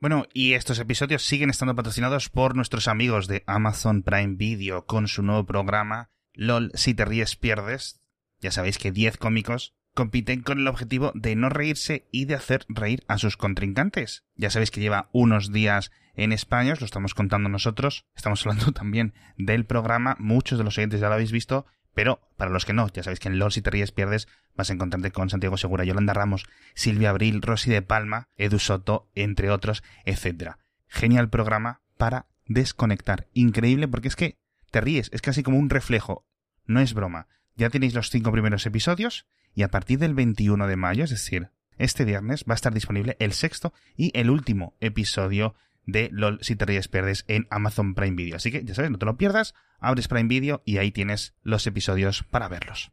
Bueno, y estos episodios siguen estando patrocinados por nuestros amigos de Amazon Prime Video con su nuevo programa LOL Si te ríes pierdes. Ya sabéis que 10 cómicos compiten con el objetivo de no reírse y de hacer reír a sus contrincantes. Ya sabéis que lleva unos días en España, os lo estamos contando nosotros, estamos hablando también del programa, muchos de los oyentes ya lo habéis visto, pero para los que no, ya sabéis que en LOL si te ríes pierdes vas a encontrarte con Santiago Segura, Yolanda Ramos, Silvia Abril, Rosy de Palma, Edu Soto, entre otros, etc. Genial programa para desconectar. Increíble porque es que te ríes, es casi como un reflejo. No es broma. Ya tenéis los cinco primeros episodios y a partir del 21 de mayo, es decir, este viernes, va a estar disponible el sexto y el último episodio de LOL si te ríes pierdes en Amazon Prime Video. Así que ya sabes, no te lo pierdas, abres Prime Video y ahí tienes los episodios para verlos.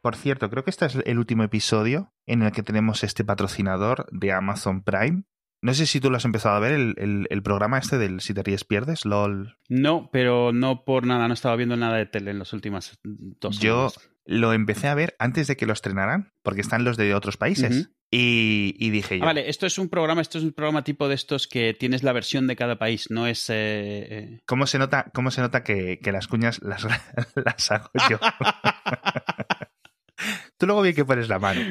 Por cierto, creo que este es el último episodio en el que tenemos este patrocinador de Amazon Prime. No sé si tú lo has empezado a ver, el, programa este del Si te ríes pierdes, LOL. No, pero no por nada, no estaba viendo nada de tele en las últimas dos Yo lo empecé a ver antes de que lo estrenaran, porque están los de otros países. y, dije yo. Ah, vale, esto es un programa, esto es un programa tipo de estos que tienes la versión de cada país, no es. Eh, eh. ¿Cómo se nota, cómo se nota que, las cuñas las, las hago yo? Tú luego vi que pones la mano.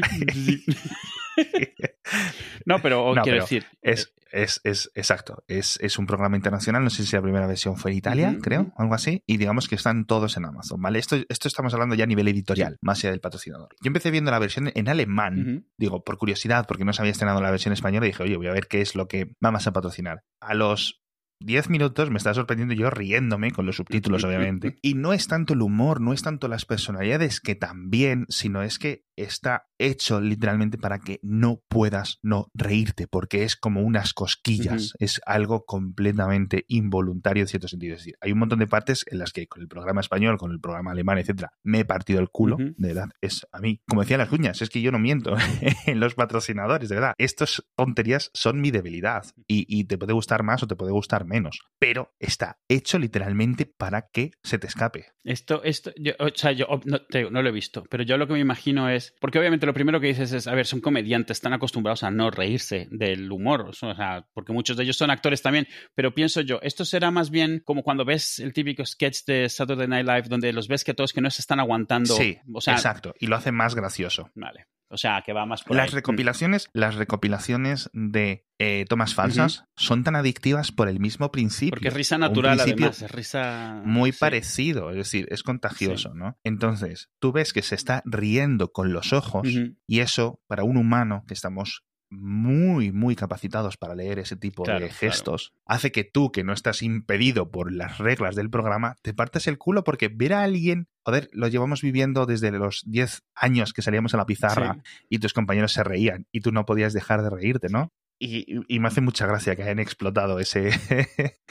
no, pero quiero decir. Es, es, es exacto. Es, es, un programa internacional. No sé si la primera versión fue en Italia, creo, algo así. Y digamos que están todos en Amazon, ¿vale? Esto, esto estamos hablando ya a nivel editorial, más allá del patrocinador. Yo empecé viendo la versión en alemán, digo, por curiosidad, porque no se había estrenado la versión española, y dije, oye, voy a ver qué es lo que vamos a patrocinar. A los 10 minutos me está sorprendiendo yo riéndome con los subtítulos, obviamente. Y no es tanto el humor, no es tanto las personalidades que también, sino es que está hecho literalmente para que no puedas no reírte, porque es como unas cosquillas, es algo completamente involuntario en cierto sentido. Es decir, hay un montón de partes en las que con el programa español, con el programa alemán, etcétera, me he partido el culo, de verdad. Es a mí, como decían las cuñas, es que yo no miento en los patrocinadores, de verdad. Estas tonterías son mi debilidad y, y te puede gustar más o te puede gustar menos, pero está hecho literalmente para que se te escape. Esto, esto, yo, o sea, yo no, no lo he visto, pero yo lo que me imagino es, porque obviamente lo primero que dices es, a ver, son comediantes, están acostumbrados a no reírse del humor, o sea, porque muchos de ellos son actores también, pero pienso yo, esto será más bien como cuando ves el típico sketch de Saturday Night Live donde los ves que todos que no se están aguantando. Sí, o sea, exacto, y lo hace más gracioso. Vale. O sea, que va más por Las recopilaciones, las recopilaciones de eh, tomas falsas son tan adictivas por el mismo principio. Porque es risa natural, además, es risa. Muy parecido, es decir, es contagioso, ¿no? Entonces, tú ves que se está riendo con los ojos, y eso, para un humano que estamos muy, muy capacitados para leer ese tipo de gestos, hace que tú, que no estás impedido por las reglas del programa, te partes el culo porque ver a alguien, joder, lo llevamos viviendo desde los 10 años que salíamos a la pizarra y tus compañeros se reían y tú no podías dejar de reírte, ¿no? Y, me hace mucha gracia que hayan explotado ese,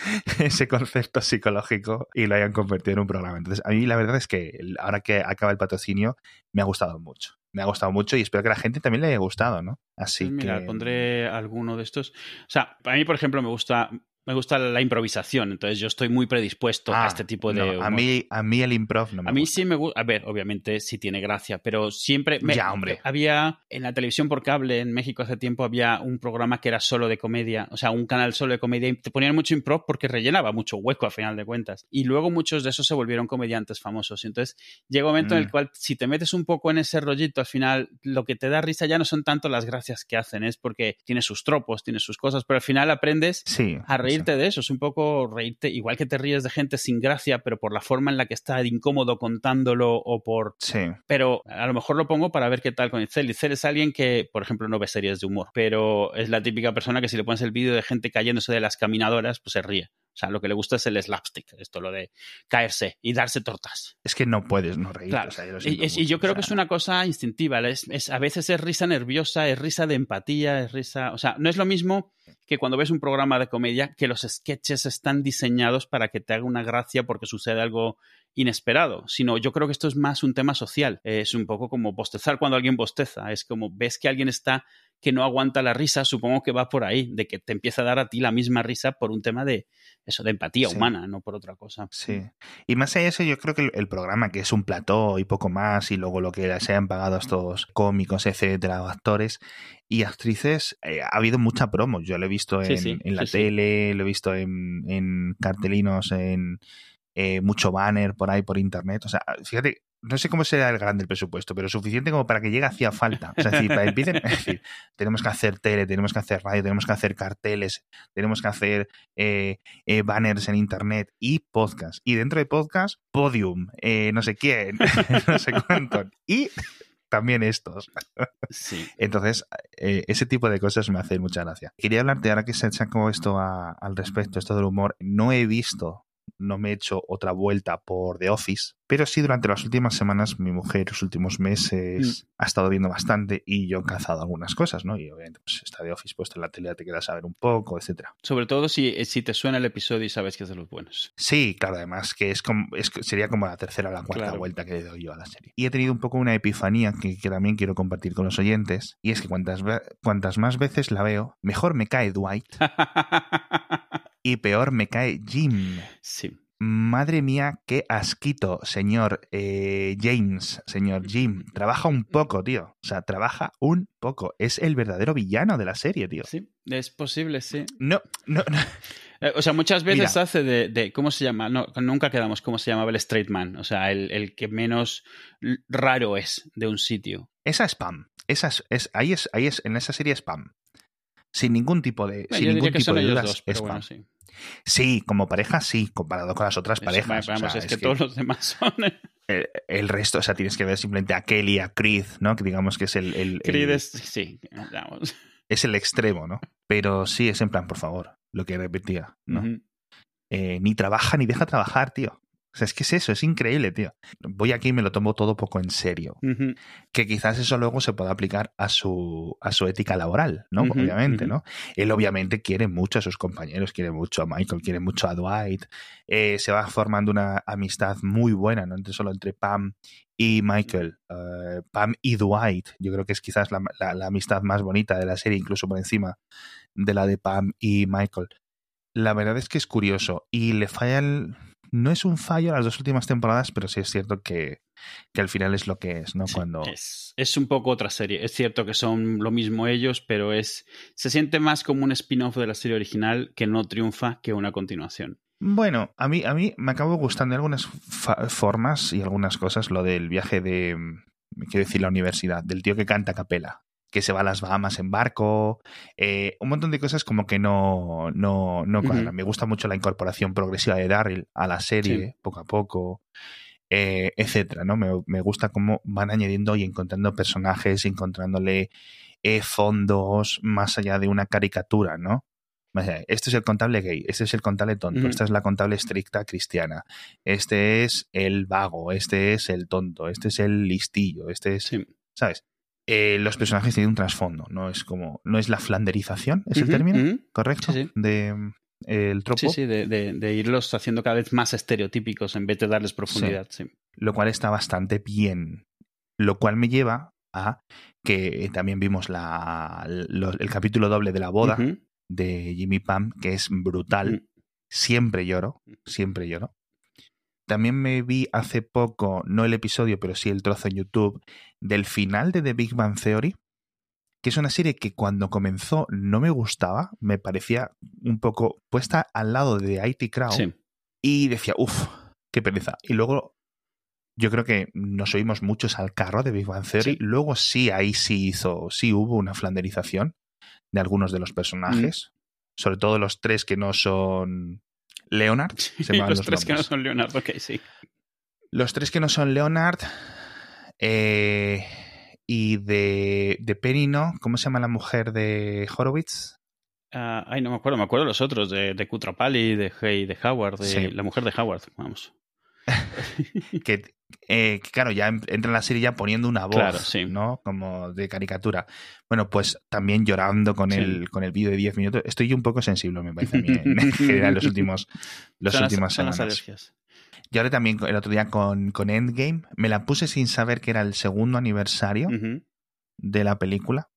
ese concepto psicológico y lo hayan convertido en un programa. Entonces, a mí la verdad es que ahora que acaba el patrocinio, me ha gustado mucho me ha gustado mucho y espero que a la gente también le haya gustado, ¿no? Así pues mira, que... pondré alguno de estos. O sea, a mí, por ejemplo, me gusta me gusta la improvisación, entonces yo estoy muy predispuesto a ah, este tipo de. a, mí, a mí el improv no me A mí sí me gusta. A ver, obviamente sí tiene gracia, pero siempre. ya, hombre. Había en la televisión por cable en México hace tiempo había un programa que era solo de comedia, o sea, un canal solo de comedia y te ponían mucho improv porque rellenaba mucho hueco al final de cuentas. Y luego muchos de esos se volvieron comediantes famosos. entonces llega un momento en el mm. cual, si te metes un poco en ese rollito, al final lo que te da risa ya no son tanto las gracias que hacen, es porque tiene sus tropos, tiene sus cosas, pero al final aprendes a reírte de eso. Es un poco reírte, igual que te ríes de gente sin gracia, pero por la forma en la que está incómodo contándolo o por... Sí. Pero a lo mejor lo pongo para ver qué tal con Itzel. Itzel es alguien que, por ejemplo, no ve series de humor, pero es la típica persona que si le pones el vídeo de gente cayéndose de las caminadoras, pues se ríe. O sea, lo que le gusta es el slapstick, esto lo de caerse y darse tortas. Es que no puedes no reír. Claro. y, yo creo que es una cosa instintiva. Es, a veces es risa nerviosa, es risa de empatía, es risa. O sea, no es lo mismo que cuando ves un programa de comedia que los sketches están diseñados para que te haga una gracia porque sucede algo inesperado, sino yo creo que esto es más un tema social. Es un poco como bostezar cuando alguien bosteza. Es como ves que alguien está que no aguanta la risa, supongo que va por ahí, de que te empieza a dar a ti la misma risa por un tema de eso, de empatía humana, no por otra cosa. Sí. Y más allá de eso, yo creo que el, programa, que es un plató y poco más, y luego lo que se hayan pagado a estos cómicos, etcétera, actores y actrices, eh, ha habido mucha promo. Yo lo he visto en, la tele, lo he visto en, cartelinos, en eh, mucho banner por ahí por internet. O sea, fíjate, no sé cómo será el grande el presupuesto, pero suficiente como para que llegue hacía falta. O sea, es decir, para empiecen, es decir, tenemos que hacer tele, tenemos que hacer radio, tenemos que hacer carteles, tenemos que hacer eh, eh, banners en internet y podcast. Y dentro de podcast, podium, eh, no sé quién, no sé cuánto. Y también estos. Sí. Entonces, ese tipo de cosas me hacen mucha gracia. Quería hablarte, ahora que se sacó esto al respecto, esto del humor, no he visto no me he hecho otra vuelta por The Office, pero sí durante las últimas semanas mi mujer, los últimos meses, mm. ha estado viendo bastante y yo he cazado algunas cosas, ¿no? Y obviamente pues, está The Office puesto en la tele, te queda saber un poco, etcétera. Sobre todo si, eh, si te suena el episodio y sabes que es de los buenos. Sí, claro, además que es, como, sería como la tercera o la cuarta vuelta que le doy yo a la serie. Y he tenido un poco una epifanía que, también quiero compartir con los oyentes, y es que cuantas, cuantas más veces la veo, mejor me cae Dwight. y peor me cae Jim. Sí. Madre mía, qué asquito, señor eh, James, señor Jim. Trabaja un poco, tío. O sea, trabaja un poco. Es el verdadero villano de la serie, tío. Sí, es posible, sí. No, no, no. Eh, o sea, muchas veces hace de, ¿Cómo se llama? No, nunca quedamos cómo se llamaba el straight man. O sea, el, que menos raro es de un sitio. Esa spam. Esa es, ahí es, ahí es, en esa serie spam. Sin ningún tipo de. sin ningún tipo de dudas, spam. sí. Sí, como pareja sí, comparado con las otras parejas. es, que, todos los demás son. El, resto, o sea, tienes que ver simplemente a Kelly, a Creed, ¿no? Que digamos que es el. el Creed es. Sí, vamos. Es el extremo, ¿no? Pero sí, es en plan, por favor, lo que repetía, ¿no? Eh, ni trabaja ni deja trabajar, tío. O sea, es que es eso, es increíble, tío. Voy aquí y me lo tomo todo poco en serio. Que quizás eso luego se pueda aplicar a su, a su ética laboral, ¿no? obviamente, ¿no? Él obviamente quiere mucho a sus compañeros, quiere mucho a Michael, quiere mucho a Dwight. Eh, se va formando una amistad muy buena, ¿no? Entre, solo entre Pam y Michael. Eh, Pam y Dwight, yo creo que es quizás la, la amistad más bonita de la serie, incluso por encima de la de Pam y Michael. La verdad es que es curioso y le falla el no es un fallo las dos últimas temporadas, pero sí es cierto que, al final es lo que es, ¿no? Cuando... Es, un poco otra serie. Es cierto que son lo mismo ellos, pero es se siente más como un spin-off de la serie original que no triunfa que una continuación. Bueno, a mí, a mí me acabo gustando algunas formas y algunas cosas, lo del viaje de, quiero decir, la universidad, del tío que canta a capela que se va a las Bahamas en barco, eh, un montón de cosas como que no, no, no Me gusta mucho la incorporación progresiva de Darryl a la serie, poco a poco, eh, etcétera, ¿no? Me, gusta cómo van añadiendo y encontrando personajes, encontrándole eh, fondos más allá de una caricatura, ¿no? Este es el contable gay, este es el contable tonto, esta es la contable estricta cristiana, este es el vago, este es el tonto, este es el listillo, este es... ¿Sabes? Eh, los personajes tienen un trasfondo, no es como, no es la flanderización, es el término, ¿correcto? De el tropo. Sí, sí, de, irlos haciendo cada vez más estereotípicos en vez de darles profundidad. Sí. Lo cual está bastante bien. Lo cual me lleva a que también vimos la, el capítulo doble de la boda de Jimmy Pam, que es brutal. Siempre lloro, siempre lloro. También me vi hace poco, no el episodio, pero sí el trozo en YouTube, del final de The Big Bang Theory, que es una serie que cuando comenzó no me gustaba, me parecía un poco puesta al lado de IT Crowd. Y decía, uff, qué pereza. Y luego yo creo que nos oímos muchos al carro de Big Bang Theory. Luego sí, ahí sí hizo, sí hubo una flanderización de algunos de los personajes. Mm. Sobre todo los tres que no son Leonard. los, tres que no son Leonard, ok, sí. Los tres que no son Leonard. Eh, y de, de Penny, ¿no? ¿Cómo se llama la mujer de Horowitz? Ah, ay, no me acuerdo, me acuerdo los otros, de, de Kutrapali, de, de Howard, de la mujer de Howard, vamos. Que, eh, que, claro, ya entra en la serie ya poniendo una voz, Claro, sí. ¿no? Como de caricatura. Bueno, pues también llorando con Sí. el, con el vídeo de 10 minutos. Estoy un poco sensible, me parece a mí, en general, los últimos, los Son las- últimas son las semanas. Yo ahora también el otro día con, con Endgame me la puse sin saber que era el segundo aniversario de la película.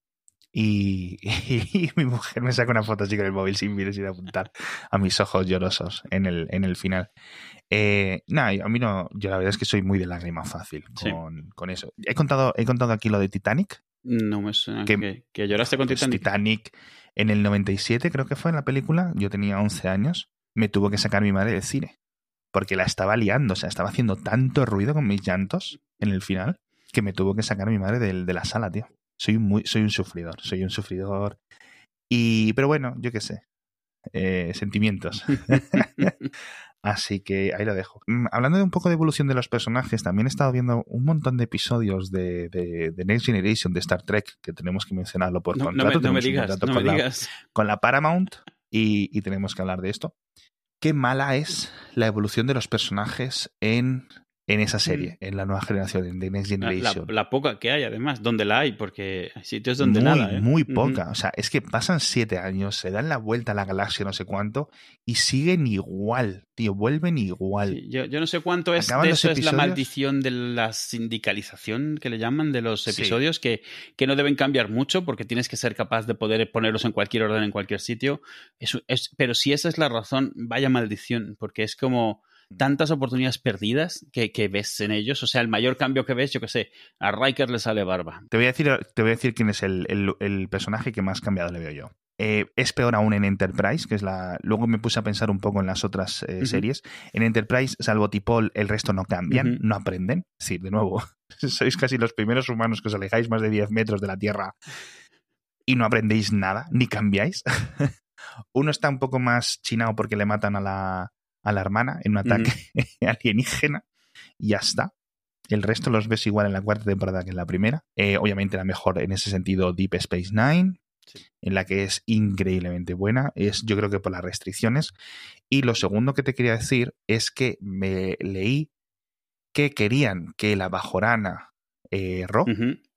Y, y mi mujer me saca una foto así con el móvil sin mirar sin apuntar a mis ojos llorosos en el, en el final. Eh, nada, a mí no, yo la verdad es que soy muy de lágrima fácil Sí. con, con eso. He contado, he contado aquí lo de Titanic. No me suena Que- que, que lloraste con Pues Titanic. Titanic en el 97 creo que fue en la película, yo tenía 11 años, me tuvo que sacar mi madre del cine. Porque la estaba liando, o sea, estaba haciendo tanto ruido con mis llantos en el final que me tuvo que sacar mi madre del- de la sala, tío. Soy muy, soy un sufridor, soy un sufridor. Y, pero bueno, yo qué sé. eh, sentimientos. Así que ahí lo dejo. Mm, Hablando de un poco de evolución de los personajes, también he estado viendo un montón de episodios de, de- de Next Generation de Star Trek, que tenemos que mencionarlo por No, no contrato. me, no me tenemos un digas, no con, me la, digas. con la Paramount y, y tenemos que hablar de esto. Qué mala es la evolución de los personajes en, en esa serie, en la nueva generación, en The Next Mm. La, Generation. la- la poca que hay, además, donde la hay, porque hay sitios donde muy, nada. ¿eh? muy poca. O sea, es que pasan siete años, se dan la vuelta a la galaxia, no sé cuánto, y siguen igual, tío, vuelven igual. Sí, yo, yo no sé cuánto es de eso es la maldición de la sindicalización que le llaman de los Sí. episodios que, que no deben cambiar mucho porque tienes que ser capaz de poder ponerlos en cualquier orden en cualquier sitio. Es- es- pero si esa es la razón, vaya maldición, porque es como Mm. Tantas oportunidades perdidas que, que ves en ellos. O sea, el mayor cambio que ves, yo que sé, a Riker le sale barba. Te voy a decir, te voy a decir quién es el, el- el personaje que más cambiado le veo yo. Eh, es peor aún en Enterprise, que es la. Luego me puse a pensar un poco en las otras eh, series. En Enterprise, salvo Tipol, el resto no cambian, no aprenden. Es decir, de nuevo, sois casi los primeros humanos que os alejáis más de 10 metros de la Tierra y no aprendéis nada, ni cambiáis. Uno está un poco más chinado porque le matan a la, a la hermana en un ataque alienígena y ya está. El resto los ves igual en la cuarta temporada que en la primera. Eh, obviamente la mejor en ese sentido Deep Space Nine, Sí. en la que es increíblemente buena. Es yo creo que por las restricciones. Y lo segundo que te quería decir es que me leí que querían que la bajorana eh, Ro.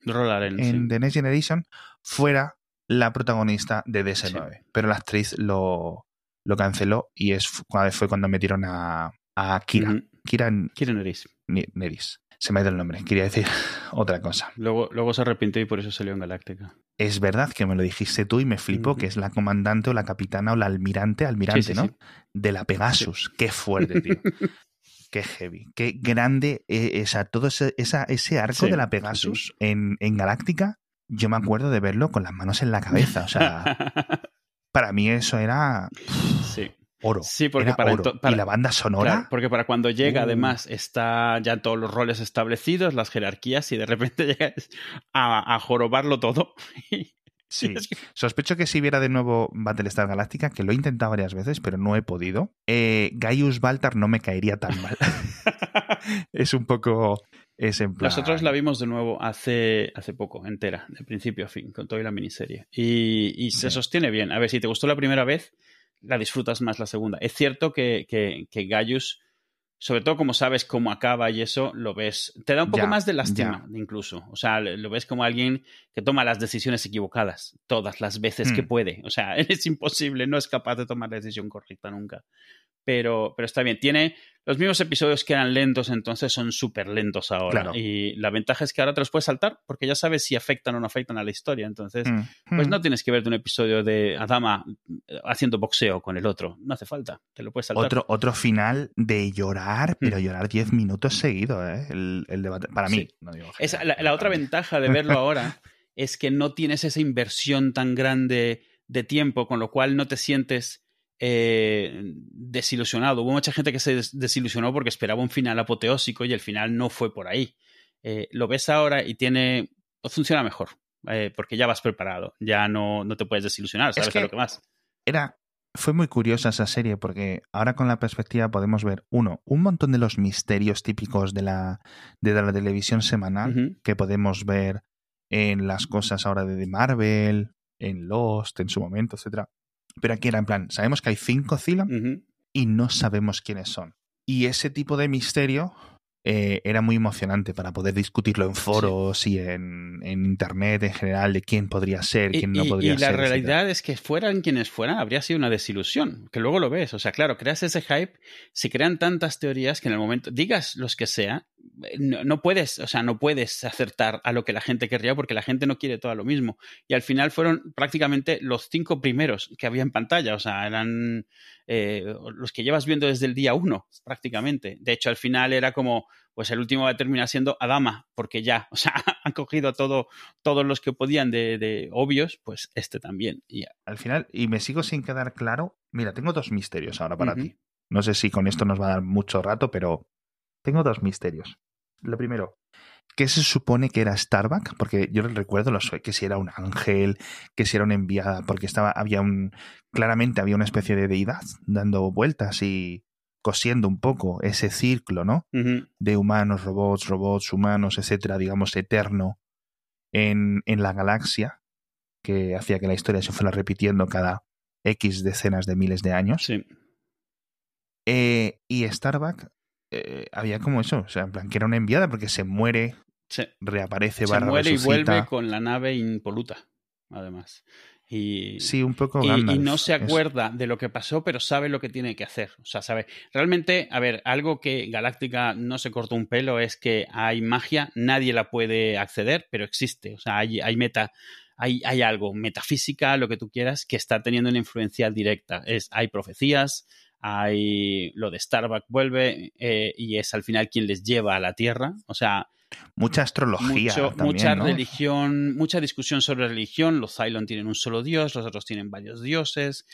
Rolaren, en sí. The Next Generation fuera la protagonista de DS9. Pero la actriz lo, lo canceló y es fu- fue cuando metieron a, a Kira. Kira Kira Nerys. Ni- Neris. Se me ha ido el nombre. Quería decir otra cosa. Luego, luego se arrepintió y por eso salió en Galáctica. Es verdad que me lo dijiste tú y me flipó que es la comandante o la capitana o la almirante, almirante, Sí, sí, ¿no? sí. De la Pegasus. Qué fuerte, tío. Qué heavy. Qué grande. eh, esa, todo ese, esa- ese arco Sí, de la sí, Pegasus En, en Galáctica. Yo me acuerdo de verlo con las manos en la cabeza. O sea, para mí eso era sí. oro. Sí, porque para, oro. ento- para- Y la banda sonora. Claro, porque para cuando llega, Uh. además, está ya todos los roles establecidos, las jerarquías, y de repente llegas a, a jorobarlo todo. Sí. Sospecho que si viera de nuevo Battlestar Galactica, que lo he intentado varias veces, pero no he podido, eh, Gaius Baltar no me caería tan mal. es un poco. Es en plan. Nosotros la vimos de nuevo hace, hace poco, entera, de principio a fin, con toda la miniserie. Y, y se Sí. sostiene bien. A ver, si te gustó la primera vez, la disfrutas más la segunda. Es cierto que, que, que Gaius, sobre todo como sabes cómo acaba y eso, lo ves. Te da un poco Ya, más de lástima, incluso. O sea, lo ves como alguien que toma las decisiones equivocadas todas las veces que Mm. puede. O sea, es imposible, no es capaz de tomar la decisión correcta nunca. Pero, pero está bien. Tiene los mismos episodios que eran lentos, entonces son súper lentos ahora. Claro. Y la ventaja es que ahora te los puedes saltar porque ya sabes si afectan o no afectan a la historia. Entonces, Mm, pues mm. no tienes que verte un episodio de Adama eh, haciendo boxeo con el otro. No hace falta. Te lo puedes saltar. Otro, otro final de llorar, pero Mm. llorar 10 minutos seguido, ¿eh? El, el debate. Para mí. Sí. no digo Esa- la, la otra mí. ventaja de verlo ahora es que no tienes esa inversión tan grande de tiempo, con lo cual no te sientes eh, desilusionado. Hubo mucha gente que se des- desilusionó porque esperaba un final apoteósico y el final no fue por ahí. Eh, lo ves ahora y tiene funciona mejor, eh, porque ya vas preparado, ya no, no te puedes desilusionar, sabes que- a lo que vas. Era. Fue muy curiosa esa serie porque ahora con la perspectiva podemos ver, uno, un montón de los misterios típicos de la, de la televisión semanal que podemos ver en las cosas ahora de Marvel, en Lost, en su momento, etcétera. Pero aquí era en plan, sabemos que hay cinco Ujú. y no sabemos quiénes son. Y ese tipo de misterio eh, era muy emocionante para poder discutirlo en foros y en, en, internet en general de quién podría ser, quién no podría ser. Y la realidad es que fueran quienes fueran, habría sido una desilusión, que luego lo ves. O sea, claro, creas ese hype, se crean tantas teorías que en el momento, digas los que sea, no, no, puedes, o sea, no puedes acertar a lo que la gente querría porque la gente no quiere todo lo mismo. Y al final fueron prácticamente los cinco primeros que había en pantalla, o sea, eran eh, los que llevas viendo desde el día uno, prácticamente. De hecho, al final era como, pues el último va a terminar siendo Adama, porque ya, o sea, han cogido todo, todos los que podían de, de obvios, pues este también. Y al final, y me sigo sin quedar claro, mira, tengo dos misterios ahora para uh -huh. ti. No sé si con esto nos va a dar mucho rato, pero tengo dos misterios. Lo primero, ¿qué se supone que era Starbuck? Porque yo recuerdo los, que si era un ángel, que si era una enviada, porque estaba, había un, claramente había una especie de deidad dando vueltas y cosiendo un poco ese círculo, ¿no? Uh -huh. De humanos, robots, robots, humanos, etcétera, digamos, eterno en, en la galaxia, que hacía que la historia se fuera repitiendo cada X decenas de miles de años. Sí. Eh, y Starbuck eh, había como eso, o sea, en plan que era una enviada porque se muere, sí. reaparece, se barra muere resucita. y vuelve con la nave impoluta, además. Y, sí, un poco y, Gandalf, y, no se acuerda de lo que pasó, pero sabe lo que tiene que hacer. O sea, sabe. Realmente, a ver, algo que Galáctica no se cortó un pelo es que hay magia, nadie la puede acceder, pero existe. O sea, hay, hay meta. Hay, hay algo, metafísica, lo que tú quieras, que está teniendo una influencia directa. Es, hay profecías, hay lo de Starbuck vuelve eh, y es al final quien les lleva a la Tierra. O sea, mucha astrología, mucho, también, mucha ¿no? religión, mucha discusión sobre religión. Los Cylon tienen un solo dios, los otros tienen varios dioses.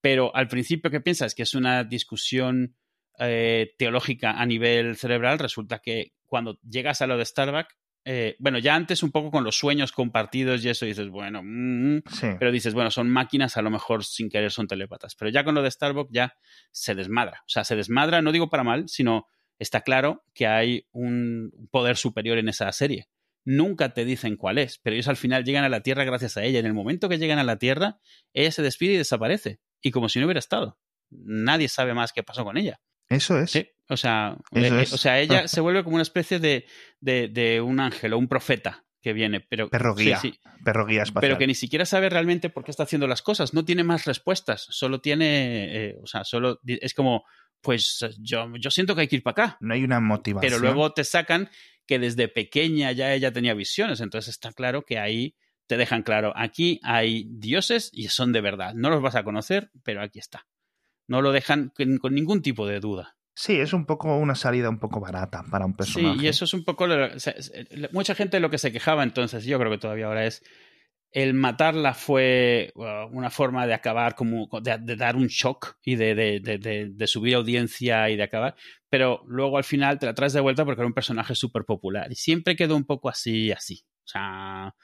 Pero al principio, ¿qué piensas? Que es una discusión eh, teológica a nivel cerebral. Resulta que cuando llegas a lo de Starbuck, eh, bueno, ya antes un poco con los sueños compartidos y eso dices, bueno, mm, Sí. pero dices, bueno, son máquinas, a lo mejor sin querer son telépatas. Pero ya con lo de Starbucks ya se desmadra. O sea, se desmadra, no digo para mal, sino está claro que hay un poder superior en esa serie. Nunca te dicen cuál es, pero ellos al final llegan a la Tierra gracias a ella. En el momento que llegan a la Tierra, ella se despide y desaparece. Y como si no hubiera estado. Nadie sabe más qué pasó con ella. Eso es. Sí, o sea, Eso eh, es. o sea ella se vuelve como una especie de, de, de un ángel o un profeta que viene, pero Perro guía. sí, sí, Perro guía espacial. pero que ni siquiera sabe realmente por qué está haciendo las cosas, no tiene más respuestas, solo tiene, eh, o sea, solo es como, pues yo, yo siento que hay que ir para acá, No hay una motivación. pero luego te sacan que desde pequeña ya ella tenía visiones, entonces está claro que ahí te dejan claro, aquí hay dioses y son de verdad, no los vas a conocer, pero aquí está. No lo dejan con, ningún tipo de duda. Sí, es un poco una salida un poco barata para un personaje. Sí, y eso es un poco. lo- o sea, eh, mucha gente lo que se quejaba entonces, yo creo que todavía ahora es. El matarla fue uh, una forma de acabar, como de, de dar un shock y de, de, de, de- de subir audiencia y de acabar. Pero luego al final te la traes de vuelta porque era un personaje súper popular. Y siempre quedó un poco así, así. O sea,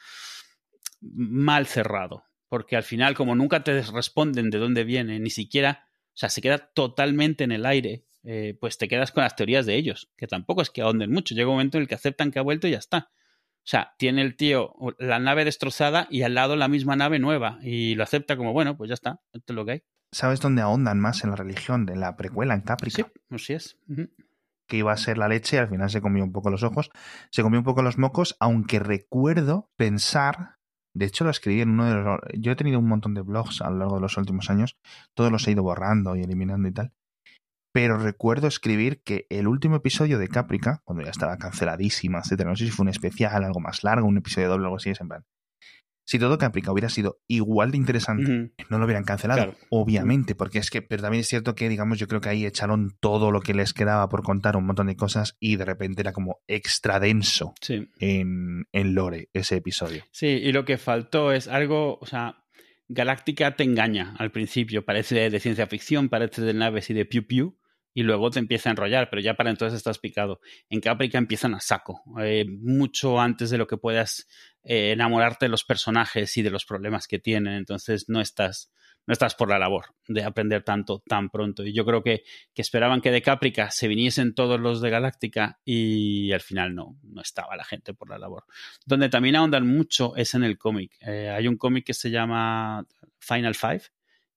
mal cerrado. Porque al final, como nunca te responden de dónde viene, ni siquiera. O sea, se queda totalmente en el aire eh, pues te quedas con las teorías de ellos, que tampoco es que ahonden mucho. Llega un momento en el que aceptan que ha vuelto y ya está. O sea, tiene el tío la nave destrozada y al lado la misma nave nueva y lo acepta como, bueno, pues ya está, esto es lo que hay. ¿Sabes dónde ahondan más en la religión? En la precuela, en Caprica. Sí, así es. Que iba a ser la leche y al final se comió un poco los ojos, se comió un poco los mocos, aunque recuerdo pensar, de hecho lo escribí en uno de los... Yo he tenido un montón de blogs a lo largo de los últimos años, todos los he ido borrando y eliminando y tal, pero recuerdo escribir que el último episodio de Caprica, cuando ya estaba canceladísima, etcétera, no sé si fue un especial, algo más largo, un episodio doble, algo así, es en plan... Si todo Caprica hubiera sido igual de interesante, no lo hubieran cancelado, Claro. obviamente, porque es que, pero también es cierto que, digamos, yo creo que ahí echaron todo lo que les quedaba por contar, un montón de cosas, y de repente era como extra denso Sí. en, en Lore ese episodio. Sí, y lo que faltó es algo, o sea, Galáctica te engaña al principio, parece de ciencia ficción, parece de naves y de piu piu, y luego te empieza a enrollar, pero ya para entonces estás picado. En Caprica empiezan a saco, eh, mucho antes de lo que puedas eh, enamorarte de los personajes y de los problemas que tienen, entonces no estás, no estás por la labor de aprender tanto tan pronto. Y yo creo que, que esperaban que de Caprica se viniesen todos los de Galáctica y al final no, no estaba la gente por la labor. Donde también ahondan mucho es en el cómic. Eh, hay un cómic que se llama Final Five,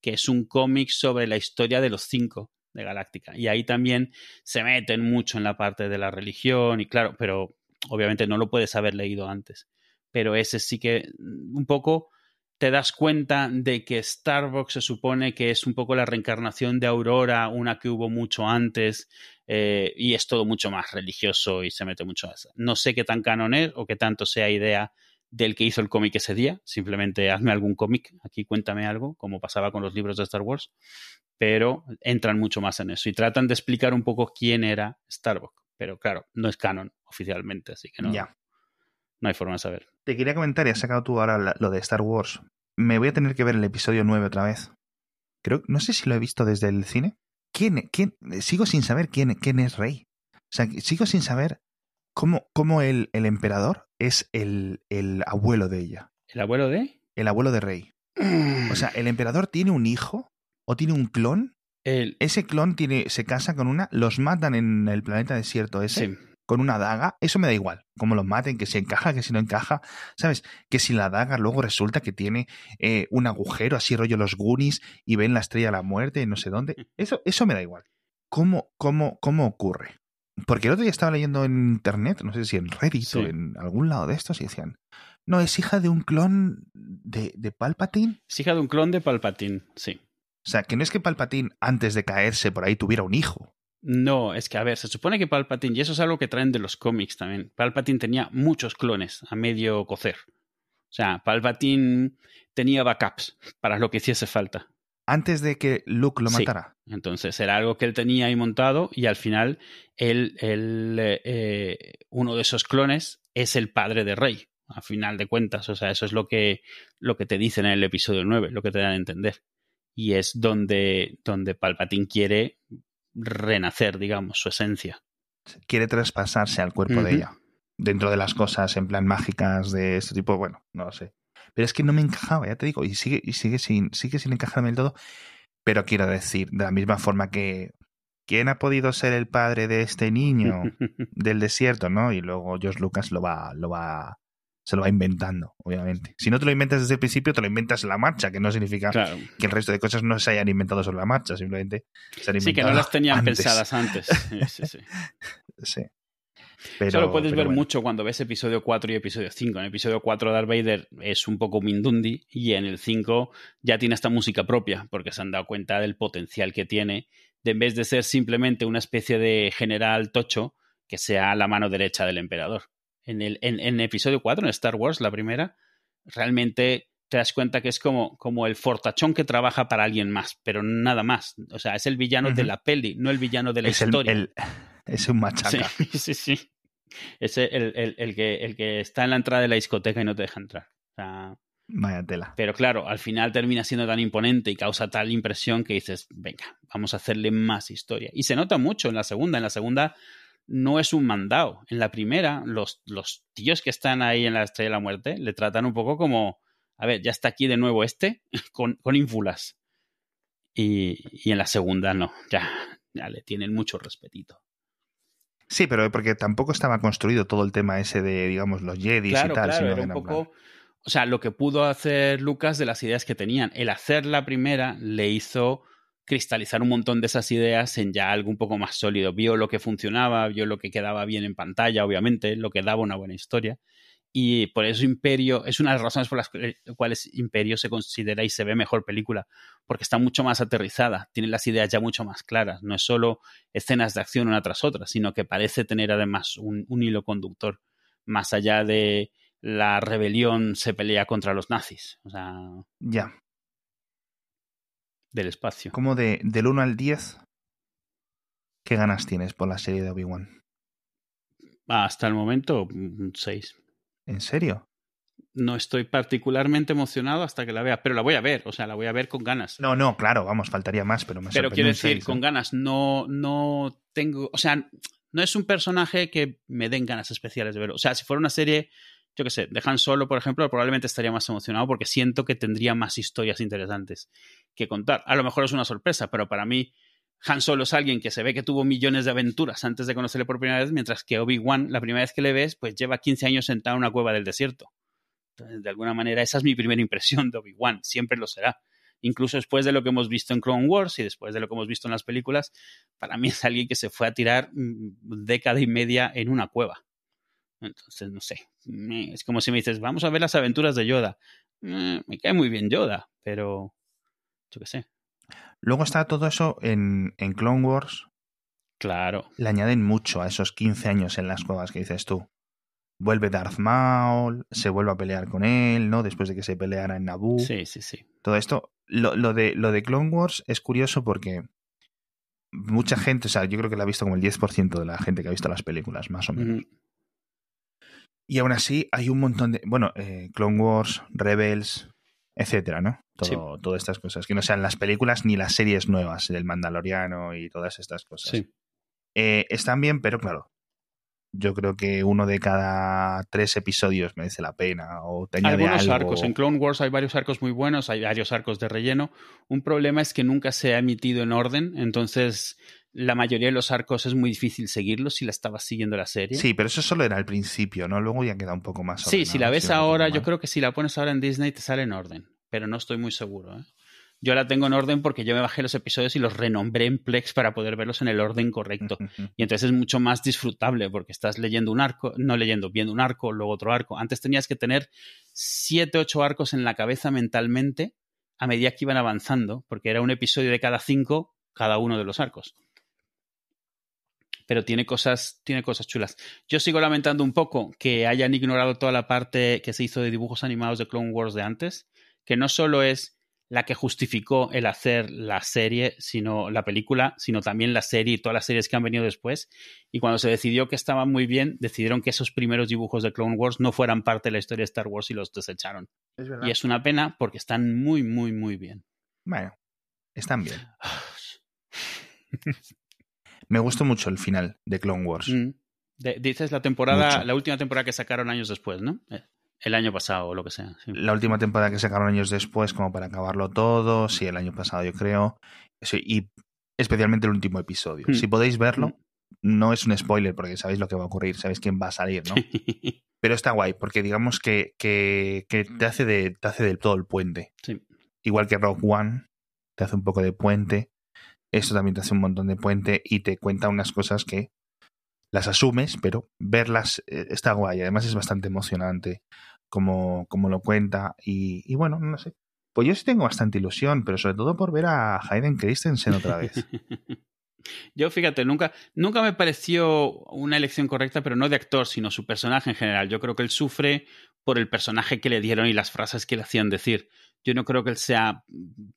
que es un cómic sobre la historia de los cinco. De Galáctica. Y ahí también se meten mucho en la parte de la religión y claro, pero obviamente no lo puedes haber leído antes. Pero ese sí que mm, un poco te das cuenta de que Starbucks se supone que es un poco la reencarnación de Aurora, una que hubo mucho antes, eh, y es todo mucho más religioso y se mete mucho eso. No sé qué tan canon es o qué tanto sea idea del que hizo el cómic ese día. Simplemente hazme algún cómic, aquí cuéntame algo, como pasaba con los libros de Star Wars, pero entran mucho más en eso y tratan de explicar un poco quién era Starbucks. Pero claro, no es canon oficialmente, así que no, no hay forma de saber. Te quería comentar, y has sacado tú ahora lo de Star Wars. Me voy a tener que ver el episodio 9 otra vez. Creo, no sé si lo he visto desde el cine. ¿Quién, quién, sigo sin saber quién, quién es Rey. O sea, sigo sin saber cómo, cómo el, el emperador es el, el abuelo de ella. ¿El abuelo de? El abuelo de Rey. O sea, el emperador tiene un hijo o tiene un clon. El... Ese clon tiene, se casa con una, los matan en el planeta desierto ese. Sí. Con una daga, eso me da igual. Cómo los maten, que si encaja, que si no encaja. ¿Sabes? Que si la daga luego resulta que tiene eh, un agujero, así rollo los Goonies, y ven la estrella de la muerte, no sé dónde. Eso, eso me da igual. ¿Cómo, cómo, cómo ocurre? Porque el otro día estaba leyendo en internet, no sé si en Reddit Sí. o en algún lado de estos, y decían, no, es hija de un clon de, de Palpatine. Es hija de un clon de Palpatine, sí. O sea, que no es que Palpatine, antes de caerse por ahí, tuviera un hijo. No, es que, a ver, se supone que Palpatine, y eso es algo que traen de los cómics también, Palpatine tenía muchos clones a medio cocer. O sea, Palpatine tenía backups para lo que hiciese falta. Antes de que Luke lo Sí. matara. Entonces era algo que él tenía ahí montado y al final él, él, eh, eh, uno de esos clones es el padre de Rey, a final de cuentas. O sea, eso es lo que, lo que te dicen en el episodio 9, lo que te dan a entender. Y es donde, donde Palpatine quiere renacer, digamos, su esencia. Quiere traspasarse al cuerpo de ella. Dentro de las cosas en plan mágicas de este tipo, bueno, no lo sé. Pero es que no me encajaba, ya te digo, y sigue, y sigue sin, sigue sin encajarme del todo. Pero quiero decir, de la misma forma que ¿quién ha podido ser el padre de este niño del desierto, no? Y luego George Lucas lo va, lo va, se lo va inventando, obviamente. Si no te lo inventas desde el principio, te lo inventas en la marcha, que no significa claro. que el resto de cosas no se hayan inventado sobre la marcha, simplemente se han Sí, que no inventado las tenían antes. pensadas antes. Sí, sí, sí. Sí. Pero, Eso lo puedes ver bueno. mucho cuando ves episodio 4 y episodio 5. En episodio 4 Darth Vader es un poco Mindundi y en el 5 ya tiene esta música propia porque se han dado cuenta del potencial que tiene de en vez de ser simplemente una especie de general tocho que sea la mano derecha del emperador. En el en, en episodio 4, en Star Wars, la primera, realmente te das cuenta que es como, como el fortachón que trabaja para alguien más, pero nada más. O sea, es el villano de la peli, no el villano de la es el, historia. el- es un machaca. Sí, sí, sí. Es el, el- el que, el que está en la entrada de la discoteca y no te deja entrar. O sea, Vaya tela. pero claro, al final termina siendo tan imponente y causa tal impresión que dices, venga, vamos a hacerle más historia. Y se nota mucho en la segunda. En la segunda no es un mandado. En la primera, los, los tíos que están ahí en la Estrella de la Muerte le tratan un poco como, a ver, ya está aquí de nuevo este con, con ínfulas. Y, y en la segunda no, ya, ya le tienen mucho respetito. Sí, pero porque tampoco estaba construido todo el tema ese de, digamos, los Jedis claro, y tal. claro, sino era un en plan- poco. O sea, lo que pudo hacer Lucas de las ideas que tenían. El hacer la primera le hizo cristalizar un montón de esas ideas en ya algo un poco más sólido. Vio lo que funcionaba, vio lo que quedaba bien en pantalla, obviamente, lo que daba una buena historia. Y por eso Imperio es una de las razones por las cuales Imperio se considera y se ve mejor película, porque está mucho más aterrizada, tiene las ideas ya mucho más claras. No es solo escenas de acción una tras otra, sino que parece tener además un, un hilo conductor más allá de la rebelión se pelea contra los nazis, o sea, Ya. del espacio. Como de, del 1 al 10, ¿qué ganas tienes por la serie de Obi-Wan? Hasta el momento, un 6. ¿En serio? No estoy particularmente emocionado hasta que la vea, pero la voy a ver, o sea, la voy a ver con ganas. No, no, claro, vamos, faltaría más, pero me pero quiero decir, seis, con ¿eh? ganas, no, no tengo, o sea, no es un personaje que me den ganas especiales de verlo. O sea, si fuera una serie, yo qué sé, de Han Solo, por ejemplo, probablemente estaría más emocionado porque siento que tendría más historias interesantes que contar. A lo mejor es una sorpresa, pero para mí Han Solo es alguien que se ve que tuvo millones de aventuras antes de conocerle por primera vez, mientras que Obi-Wan, la primera vez que le ves, pues lleva 15 años sentado en una cueva del desierto. Entonces, de alguna manera, esa es mi primera impresión de Obi-Wan, siempre lo será. incluso después de lo que hemos visto en Clone Wars y después de lo que hemos visto en las películas, para mí es alguien que se fue a tirar mm, década y media en una cueva. Entonces, no sé, es como si me dices, vamos a ver las aventuras de Yoda. Eh, me cae muy bien Yoda, pero yo qué sé. Luego está todo eso en, en Clone Wars. Claro. Le añaden mucho a esos 15 años en las cuevas que dices tú. Vuelve Darth Maul, se vuelve a pelear con él, ¿no? Después de que se peleara en Naboo. Sí, sí, sí. Todo esto. Lo, lo, de, lo de Clone Wars es curioso porque mucha gente, o sea, yo creo que la ha visto como el 10% de la gente que ha visto las películas, más o menos. Y aún así hay un montón de. Bueno, eh, Clone Wars, Rebels, etcétera, ¿no? Todo, Todas estas cosas. Que no sean las películas ni las series nuevas del Mandaloriano y todas estas cosas. Sí. Eh, están bien, pero claro. Yo creo que uno de cada tres episodios merece la pena. O te Algunos algo. arcos. En Clone Wars hay varios arcos muy buenos, hay varios arcos de relleno. Un problema es que nunca se ha emitido en orden, entonces la mayoría de los arcos es muy difícil seguirlos si la estabas siguiendo la serie. Sí, pero eso solo era al principio, ¿no? Luego ya queda un poco más. Sí, si la ves ahora, yo creo que si la pones ahora en Disney te sale en orden, pero no estoy muy seguro. ¿eh? Yo la tengo en orden porque yo me bajé los episodios y los renombré en Plex para poder verlos en el orden correcto. y entonces es mucho más disfrutable porque estás leyendo un arco, no leyendo, viendo un arco, luego otro arco. Antes tenías que tener siete, ocho arcos en la cabeza mentalmente a medida que iban avanzando, porque era un episodio de cada cinco cada uno de los arcos pero tiene cosas, tiene cosas chulas. Yo sigo lamentando un poco que hayan ignorado toda la parte que se hizo de dibujos animados de Clone Wars de antes, que no solo es la que justificó el hacer la serie, sino la película, sino también la serie y todas las series que han venido después. Y cuando se decidió que estaban muy bien, decidieron que esos primeros dibujos de Clone Wars no fueran parte de la historia de Star Wars y los desecharon. Es y es una pena porque están muy, muy, muy bien. Bueno, están bien. Me gustó mucho el final de Clone Wars. Mm. De, dices la temporada, mucho. la última temporada que sacaron años después, ¿no? Eh, el año pasado o lo que sea. Sí. La última temporada que sacaron años después, como para acabarlo todo. Sí, el año pasado, yo creo. Sí, y especialmente el último episodio. Mm. Si podéis verlo, mm. no es un spoiler porque sabéis lo que va a ocurrir, sabéis quién va a salir, ¿no? Pero está guay, porque digamos que, que, que te, hace de, te hace del todo el puente. Sí. Igual que Rock One, te hace un poco de puente. Esto también te hace un montón de puente y te cuenta unas cosas que las asumes, pero verlas eh, está guay. Además es bastante emocionante como, como lo cuenta. Y, y, bueno, no sé. Pues yo sí tengo bastante ilusión, pero sobre todo por ver a Hayden Christensen otra vez. yo, fíjate, nunca, nunca me pareció una elección correcta, pero no de actor, sino su personaje en general. Yo creo que él sufre por el personaje que le dieron y las frases que le hacían decir. Yo no creo que él sea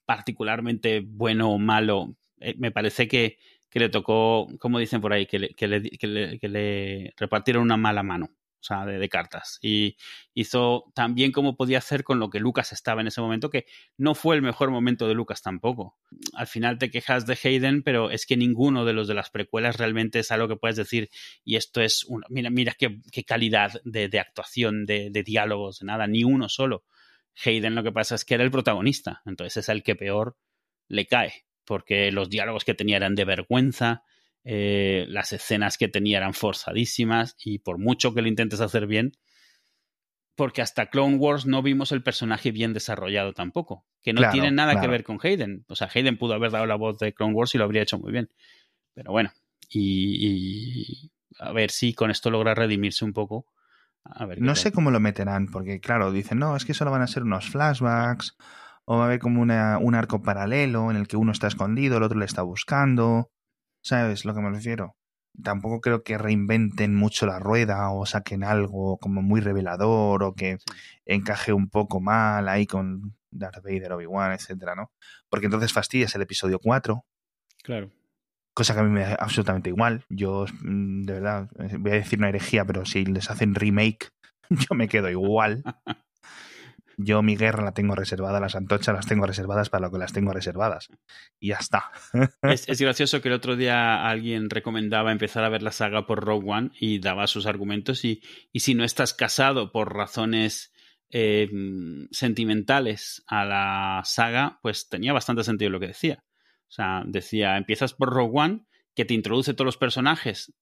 particularmente bueno o malo eh, me parece que, le tocó, como dicen por ahí, que le, repartieron una mala mano, o sea, de, cartas. Y hizo tan bien como podía hacer con lo que Lucas estaba en ese momento, que no fue el mejor momento de Lucas tampoco. Al final te quejas de Hayden, pero es que ninguno de los de las precuelas realmente es algo que puedes decir, y esto es, una, mira, mira qué, calidad de, de actuación, de, de diálogos, de nada, ni uno solo. Hayden lo que pasa es que era el protagonista, entonces es el que peor le cae porque los diálogos que tenía eran de vergüenza, eh, las escenas que tenía eran forzadísimas y por mucho que lo intentes hacer bien, porque hasta Clone Wars no vimos el personaje bien desarrollado tampoco, que no claro, tiene nada claro. que ver con Hayden. O sea, Hayden pudo haber dado la voz de Clone Wars y lo habría hecho muy bien. Pero bueno, y, y a ver si con esto logra redimirse un poco. A ver no sé cómo lo meterán, porque claro, dicen, no, es que solo van a ser unos flashbacks o va a haber como una, un arco paralelo en el que uno está escondido, el otro le está buscando. ¿Sabes lo que me refiero? Tampoco creo que reinventen mucho la rueda o saquen algo como muy revelador o que sí. encaje un poco mal ahí con Darth Vader, Obi-Wan, etcétera, ¿no? Porque entonces fastidias el episodio 4. Claro. Cosa que a mí me da absolutamente igual. Yo, mm, de verdad, voy a decir una herejía, pero si les hacen remake, yo me quedo igual. Yo mi guerra la tengo reservada, las antochas las tengo reservadas para lo que las tengo reservadas. Y ya está. Es, gracioso que el otro día alguien recomendaba empezar a ver la saga por Rogue One y daba sus argumentos y, y si no estás casado por razones eh, sentimentales a la saga, pues tenía bastante sentido lo que decía. O sea, decía, empiezas por Rogue One, que te introduce todos los personajes,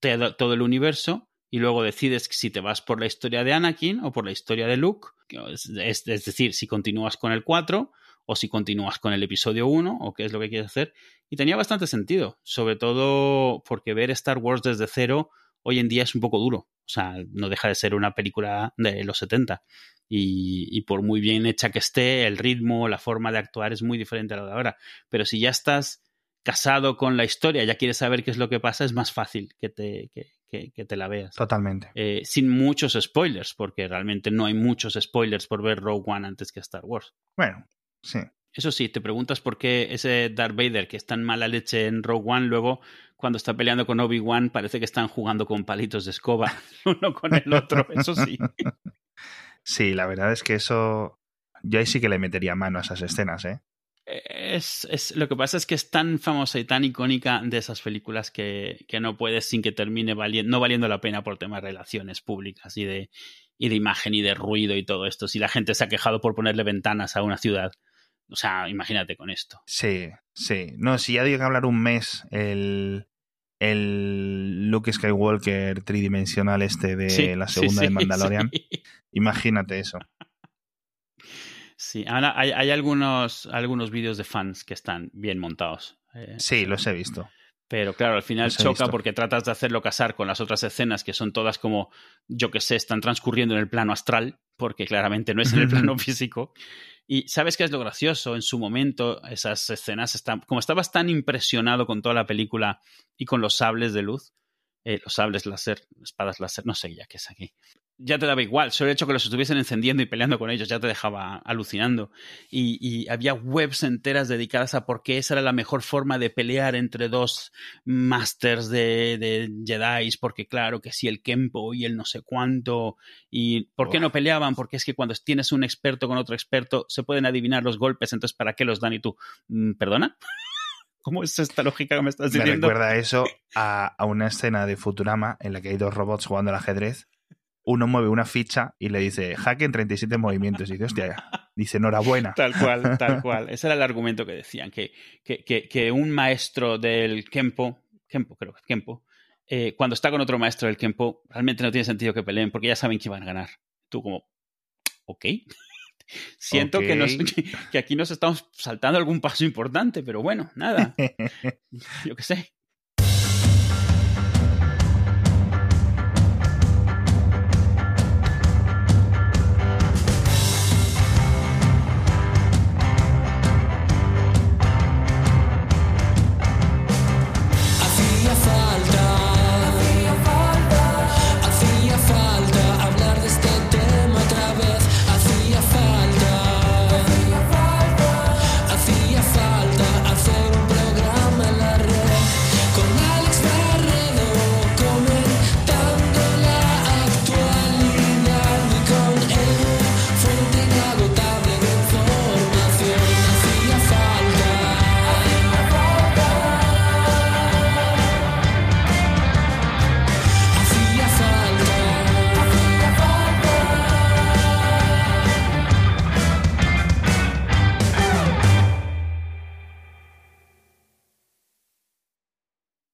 todo el universo, y luego decides si te vas por la historia de Anakin o por la historia de Luke, es, decir, si continúas con el 4 o si continúas con el episodio 1 o qué es lo que quieres hacer. Y tenía bastante sentido, sobre todo porque ver Star Wars desde cero hoy en día es un poco duro. O sea, no deja de ser una película de los 70. Y, y, por muy bien hecha que esté, el ritmo, la forma de actuar es muy diferente a lo de ahora. Pero si ya estás casado con la historia, ya quieres saber qué es lo que pasa, es más fácil que te, que, que, te la veas. Totalmente. Eh, sin muchos spoilers, porque realmente no hay muchos spoilers por ver Rogue One antes que Star Wars. Bueno, sí. Eso sí, te preguntas por qué ese Darth Vader que es tan mala leche en Rogue One, luego cuando está peleando con Obi-Wan parece que están jugando con palitos de escoba uno con el otro, eso sí. Sí, la verdad es que eso yo ahí sí que le metería mano a esas escenas, ¿eh? Es, es, lo que pasa es que es tan famosa y tan icónica de esas películas que, que no puedes sin que termine valiendo, no valiendo la pena por temas de relaciones públicas y de, y de imagen y de ruido y todo esto. Si la gente se ha quejado por ponerle ventanas a una ciudad, o sea, imagínate con esto. Sí, sí. No, si ya digo que hablar un mes el, el Luke Skywalker tridimensional este de Sí, la segunda sí, de Mandalorian, imagínate eso. Sí, ahora hay, hay algunos, algunos vídeos de fans que están bien montados. eh, Sí, los he visto. Pero claro, al final choca visto. porque tratas de hacerlo casar con las otras escenas que son todas como, yo que sé, están transcurriendo en el plano astral, porque claramente no es en el plano físico. Y sabes qué es lo gracioso en su momento, esas escenas, están, como estabas tan impresionado con toda la película y con los sables de luz, eh, los sables láser, espadas láser, no sé ya qué es aquí. Ya te daba igual, solo el hecho que los estuviesen encendiendo y peleando con ellos ya te dejaba alucinando. Y, y había webs enteras dedicadas a por qué esa era la mejor forma de pelear entre dos masters de, de Jedi, porque claro que sí, el Kempo y el no sé cuánto. ¿Y por qué no peleaban? Porque es que cuando tienes un experto con otro experto se pueden adivinar los golpes, entonces ¿para qué los dan? Y tú, "Mm, ¿perdona? ¿Cómo es esta lógica que me estás Me diciendo? recuerda eso a, a una escena de Futurama en la que hay dos robots jugando al ajedrez. Uno mueve una ficha y le dice jaque en 37 movimientos. Y dice, hostia, dice enhorabuena. Tal cual, tal cual. Ese era el argumento que decían, que, que, que, que un maestro del Kempo, Kempo creo que Kempo, eh, cuando está con otro maestro del Kempo, realmente no tiene sentido que peleen porque ya saben que van a ganar. Tú como, ok. Siento Que, nos, que aquí nos estamos saltando algún paso importante, pero bueno, nada, yo qué sé.